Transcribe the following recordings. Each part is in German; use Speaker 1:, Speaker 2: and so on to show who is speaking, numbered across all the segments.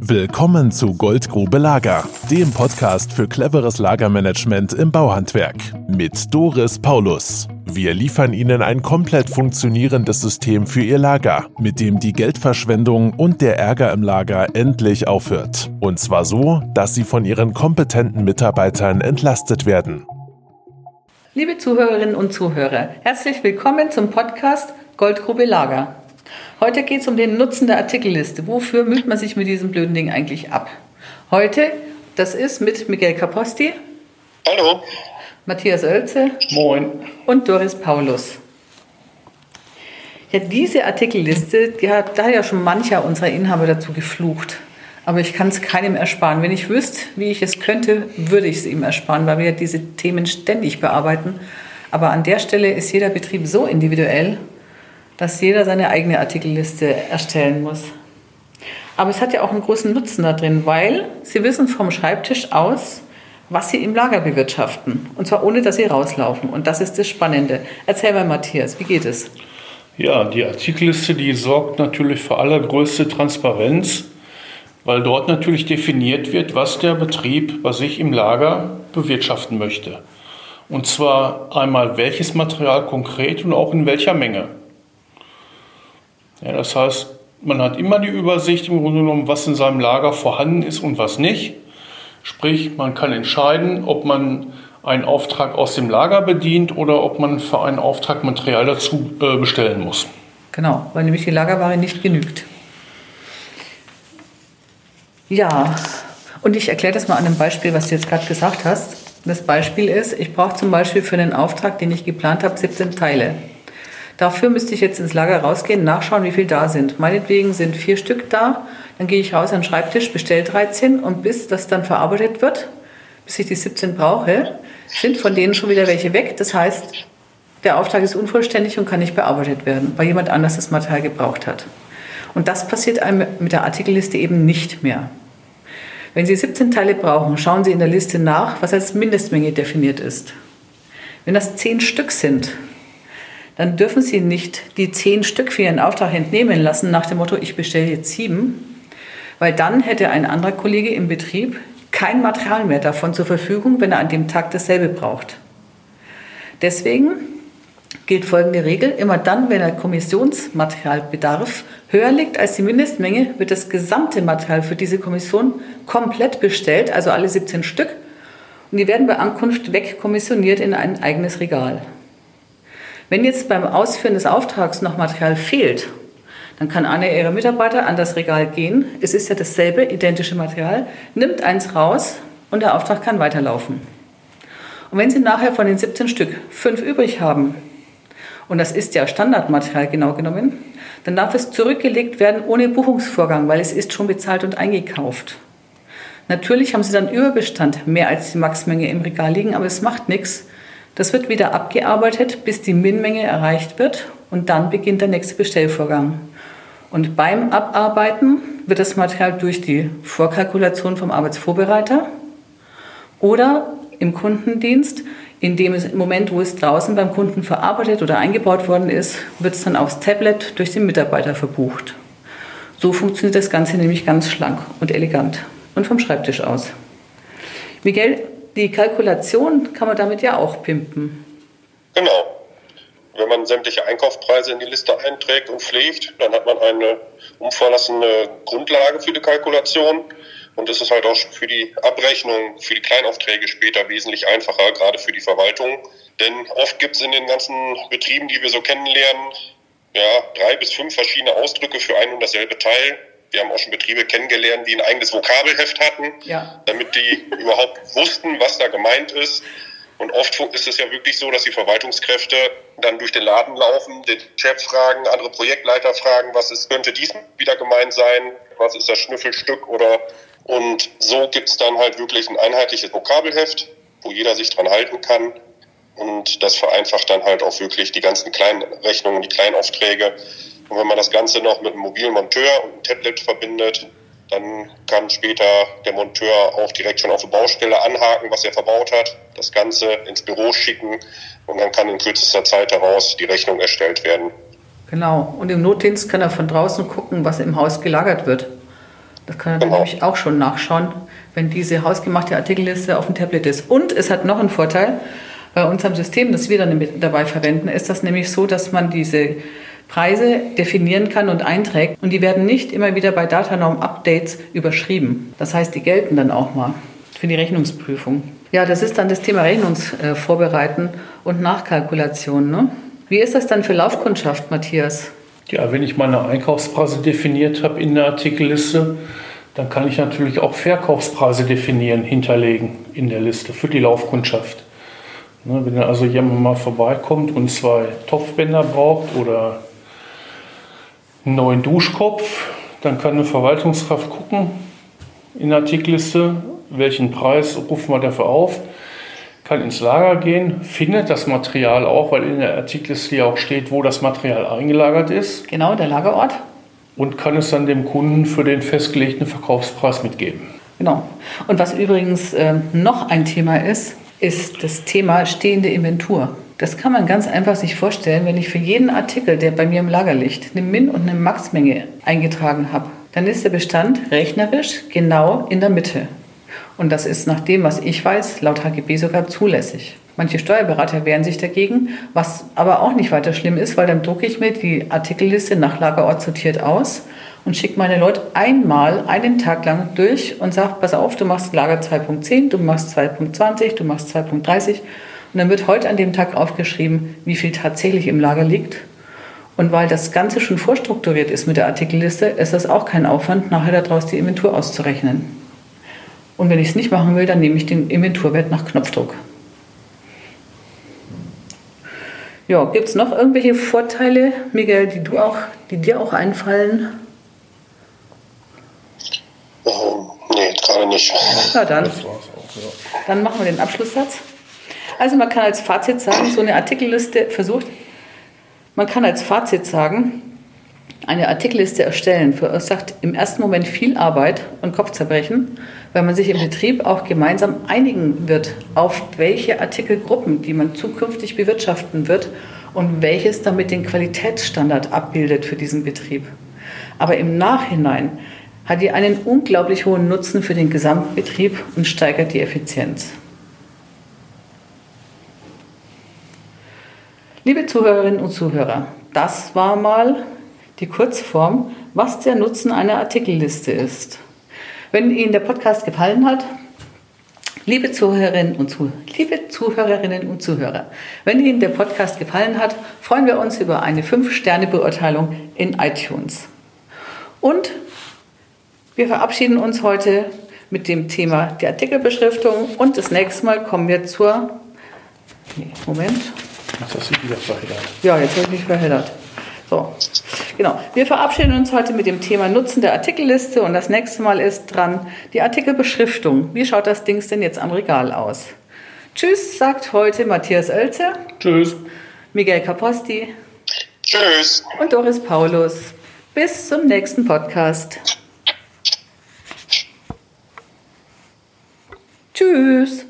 Speaker 1: Willkommen zu Goldgrube Lager, dem Podcast für cleveres Lagermanagement im Bauhandwerk mit Doris Paulus. Wir liefern Ihnen ein komplett funktionierendes System für Ihr Lager, mit dem die Geldverschwendung und der Ärger im Lager endlich aufhört. Und zwar so, dass Sie von Ihren kompetenten Mitarbeitern entlastet werden.
Speaker 2: Liebe Zuhörerinnen und Zuhörer, herzlich willkommen zum Podcast Goldgrube Lager. Heute geht es um den Nutzen der Artikelliste. Wofür müht man sich mit diesem blöden Ding eigentlich ab? Heute, das ist mit Miguel Caposti.
Speaker 3: Hallo.
Speaker 2: Matthias Oelze.
Speaker 4: Moin.
Speaker 2: Und Doris Paulus. Ja, diese Artikelliste, die hat da ja schon mancher unserer Inhaber dazu geflucht. Aber ich kann es keinem ersparen. Wenn ich wüsste, wie ich es könnte, würde ich es ihm ersparen, weil wir diese Themen ständig bearbeiten. Aber an der Stelle ist jeder Betrieb so individuell, dass jeder seine eigene Artikelliste erstellen muss. Aber es hat ja auch einen großen Nutzen da drin, weil Sie wissen vom Schreibtisch aus, was Sie im Lager bewirtschaften. Und zwar ohne, dass Sie rauslaufen. Und das ist das Spannende. Erzähl mal, Matthias, wie geht es?
Speaker 4: Ja, die Artikelliste, die sorgt natürlich für allergrößte Transparenz, weil dort natürlich definiert wird, was der Betrieb bei sich im Lager bewirtschaften möchte. Und zwar einmal welches Material konkret und auch in welcher Menge. Ja, das heißt, man hat immer die Übersicht im Grunde genommen, was in seinem Lager vorhanden ist und was nicht. Sprich, man kann entscheiden, ob man einen Auftrag aus dem Lager bedient oder ob man für einen Auftrag Material dazu äh, bestellen muss.
Speaker 2: Genau, weil nämlich die Lagerware nicht genügt. Ja, und ich erkläre das mal an einem Beispiel, was du jetzt gerade gesagt hast. Das Beispiel ist, ich brauche zum Beispiel für einen Auftrag, den ich geplant habe, 17 Teile. Dafür müsste ich jetzt ins Lager rausgehen, nachschauen, wie viel da sind. Meinetwegen sind vier Stück da. Dann gehe ich raus an den Schreibtisch, bestelle 13 und bis das dann verarbeitet wird, bis ich die 17 brauche, sind von denen schon wieder welche weg. Das heißt, der Auftrag ist unvollständig und kann nicht bearbeitet werden, weil jemand anders das Material gebraucht hat. Und das passiert einem mit der Artikelliste eben nicht mehr. Wenn Sie 17 Teile brauchen, schauen Sie in der Liste nach, was als Mindestmenge definiert ist. Wenn das 10 Stück sind, dann dürfen Sie nicht die zehn Stück für Ihren Auftrag entnehmen lassen nach dem Motto, ich bestelle jetzt sieben, weil dann hätte ein anderer Kollege im Betrieb kein Material mehr davon zur Verfügung, wenn er an dem Tag dasselbe braucht. Deswegen gilt folgende Regel. Immer dann, wenn der Kommissionsmaterialbedarf höher liegt als die Mindestmenge, wird das gesamte Material für diese Kommission komplett bestellt, also alle 17 Stück. Und die werden bei Ankunft wegkommissioniert in ein eigenes Regal. Wenn jetzt beim Ausführen des Auftrags noch Material fehlt, dann kann einer Ihrer Mitarbeiter an das Regal gehen. Es ist ja dasselbe, identische Material, nimmt eins raus und der Auftrag kann weiterlaufen. Und wenn Sie nachher von den 17 Stück fünf übrig haben, und das ist ja Standardmaterial genau genommen, dann darf es zurückgelegt werden ohne Buchungsvorgang, weil es ist schon bezahlt und eingekauft. Natürlich haben Sie dann Überbestand, mehr als die Maxmenge im Regal liegen, aber es macht nichts, das wird wieder abgearbeitet, bis die Min-Menge erreicht wird und dann beginnt der nächste Bestellvorgang. Und beim Abarbeiten wird das Material durch die Vorkalkulation vom Arbeitsvorbereiter oder im Kundendienst, in dem es im Moment, wo es draußen beim Kunden verarbeitet oder eingebaut worden ist, wird es dann aufs Tablet durch den Mitarbeiter verbucht. So funktioniert das Ganze nämlich ganz schlank und elegant und vom Schreibtisch aus. Miguel, die Kalkulation kann man damit ja auch pimpen.
Speaker 3: Genau. Wenn man sämtliche Einkaufspreise in die Liste einträgt und pflegt, dann hat man eine umfassende Grundlage für die Kalkulation. Und das ist halt auch für die Abrechnung, für die Kleinaufträge später wesentlich einfacher, gerade für die Verwaltung. Denn oft gibt es in den ganzen Betrieben, die wir so kennenlernen, ja, drei bis fünf verschiedene Ausdrücke für ein und dasselbe Teil. Wir haben auch schon Betriebe kennengelernt, die ein eigenes Vokabelheft hatten, ja. damit die überhaupt wussten, was da gemeint ist. Und oft ist es ja wirklich so, dass die Verwaltungskräfte dann durch den Laden laufen, den Chef fragen, andere Projektleiter fragen, was ist, könnte dies wieder gemeint sein, was ist das Schnüffelstück oder und so gibt es dann halt wirklich ein einheitliches Vokabelheft, wo jeder sich dran halten kann. Und das vereinfacht dann halt auch wirklich die ganzen kleinen Rechnungen, die kleinen Aufträge. Und wenn man das Ganze noch mit einem mobilen Monteur und einem Tablet verbindet, dann kann später der Monteur auch direkt schon auf der Baustelle anhaken, was er verbaut hat, das Ganze ins Büro schicken und dann kann in kürzester Zeit daraus die Rechnung erstellt werden.
Speaker 2: Genau. Und im Notdienst kann er von draußen gucken, was im Haus gelagert wird. Das kann er genau. nämlich auch schon nachschauen, wenn diese hausgemachte Artikelliste auf dem Tablet ist. Und es hat noch einen Vorteil, bei unserem System, das wir dann dabei verwenden, ist das nämlich so, dass man diese Preise definieren kann und einträgt und die werden nicht immer wieder bei Datanorm-Updates überschrieben. Das heißt, die gelten dann auch mal für die Rechnungsprüfung. Ja, das ist dann das Thema Rechnungsvorbereiten und Nachkalkulation. Ne? Wie ist das dann für Laufkundschaft, Matthias?
Speaker 4: Ja, wenn ich meine Einkaufspreise definiert habe in der Artikelliste, dann kann ich natürlich auch Verkaufspreise definieren, hinterlegen in der Liste für die Laufkundschaft. Ne, wenn also jemand mal vorbeikommt und zwei Topfbänder braucht oder einen neuen Duschkopf, dann kann eine Verwaltungskraft gucken in der Artikelliste, welchen Preis rufen wir dafür auf, kann ins Lager gehen, findet das Material auch, weil in der Artikelliste ja auch steht, wo das Material eingelagert ist.
Speaker 2: Genau, der Lagerort.
Speaker 4: Und kann es dann dem Kunden für den festgelegten Verkaufspreis mitgeben.
Speaker 2: Genau. Und was übrigens äh, noch ein Thema ist, ist das Thema stehende Inventur. Das kann man ganz einfach sich vorstellen, wenn ich für jeden Artikel, der bei mir im Lager liegt, eine Min- und eine Maxmenge eingetragen habe. Dann ist der Bestand rechnerisch genau in der Mitte. Und das ist nach dem, was ich weiß, laut HGB sogar zulässig. Manche Steuerberater wehren sich dagegen, was aber auch nicht weiter schlimm ist, weil dann drucke ich mir die Artikelliste nach Lagerort sortiert aus und schicke meine Leute einmal einen Tag lang durch und sage, pass auf, du machst Lager 2.10, du machst 2.20, du machst 2.30 und dann wird heute an dem Tag aufgeschrieben, wie viel tatsächlich im Lager liegt. Und weil das Ganze schon vorstrukturiert ist mit der Artikelliste, ist das auch kein Aufwand, nachher daraus die Inventur auszurechnen. Und wenn ich es nicht machen will, dann nehme ich den Inventurwert nach Knopfdruck. Ja, gibt es noch irgendwelche Vorteile, Miguel, die, du auch, die dir auch einfallen?
Speaker 3: Ähm, nee, gerade nicht.
Speaker 2: Na dann. Dann machen wir den Abschlusssatz. Also man kann als Fazit sagen, so eine Artikelliste versucht, man kann als Fazit sagen, eine Artikelliste erstellen verursacht im ersten Moment viel Arbeit und Kopfzerbrechen, weil man sich im Betrieb auch gemeinsam einigen wird, auf welche Artikelgruppen, die man zukünftig bewirtschaften wird und welches damit den Qualitätsstandard abbildet für diesen Betrieb. Aber im Nachhinein hat die einen unglaublich hohen Nutzen für den Gesamtbetrieb und steigert die Effizienz. Liebe Zuhörerinnen und Zuhörer, das war mal die Kurzform, was der Nutzen einer Artikelliste ist. Wenn Ihnen der Podcast gefallen hat, liebe Zuhörerinnen und, Zuh liebe Zuhörerinnen und Zuhörer, wenn Ihnen der Podcast gefallen hat, freuen wir uns über eine 5-Sterne-Beurteilung in iTunes. Und wir verabschieden uns heute mit dem Thema der Artikelbeschriftung und das nächste Mal kommen wir zur. Nee, Moment.
Speaker 4: Jetzt hast du wieder verheddert.
Speaker 2: Ja, jetzt habe ich mich verheddert. So, genau. Wir verabschieden uns heute mit dem Thema Nutzen der Artikelliste und das nächste Mal ist dran die Artikelbeschriftung. Wie schaut das Ding denn jetzt am Regal aus? Tschüss, sagt heute Matthias Oelze.
Speaker 4: Tschüss.
Speaker 2: Miguel Caposti.
Speaker 3: Tschüss.
Speaker 2: Und Doris Paulus. Bis zum nächsten Podcast. Tschüss.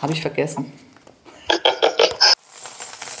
Speaker 2: Habe ich vergessen.